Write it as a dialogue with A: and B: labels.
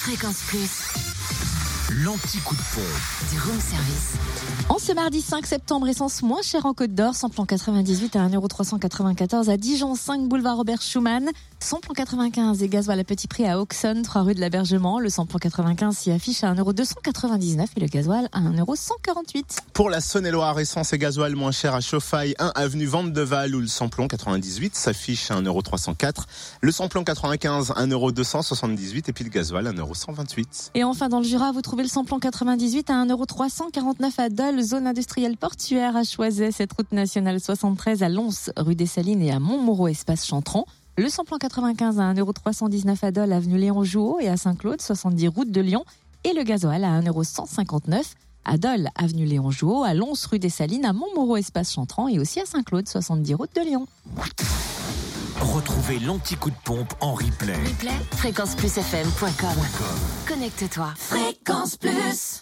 A: Fréquence Plus,
B: L'anti-coup de pompe.
A: du room service.
C: En ce mardi 5 septembre, essence moins chère en Côte d'Or, samplon 98 à 1,394€ à Dijon, 5 boulevard Robert Schumann, samplon 95 et gasoil à petit prix à Auxonne, 3 rue de l'Abergement. Le samplon 95 s'y affiche à 1,299€ et le gasoil à 1,148€.
D: Pour la Saône-et-Loire, essence et gasoil moins cher à Chauffaille, 1 avenue Vandeval où le samplon 98 s'affiche à 1,304€. Le samplon 95, 1,278€ et puis le gasoil 1,128€.
C: Et enfin, dans le Jura, vous trouvez le samplon 98 à 1,349€ à Dole, zone industrielle portuaire à Choiset, cette route nationale 73 à Lons, rue des Salines et à Montmoreau, espace Chantron. Le samplon 95 à 1,319€ à Dole, avenue Léon Jouot et à Saint-Claude, 70 route de Lyon. Et le gasoil à 1,159€ à Dole, avenue Léon Jouot, à Lons, rue des Salines, à Montmoreau, espace Chantran et aussi à Saint-Claude, 70 route de Lyon.
B: Retrouvez l'anti-coup de pompe en replay.
A: Replay, fréquenceplusfm.com. Connecte-toi. Fréquence Plus.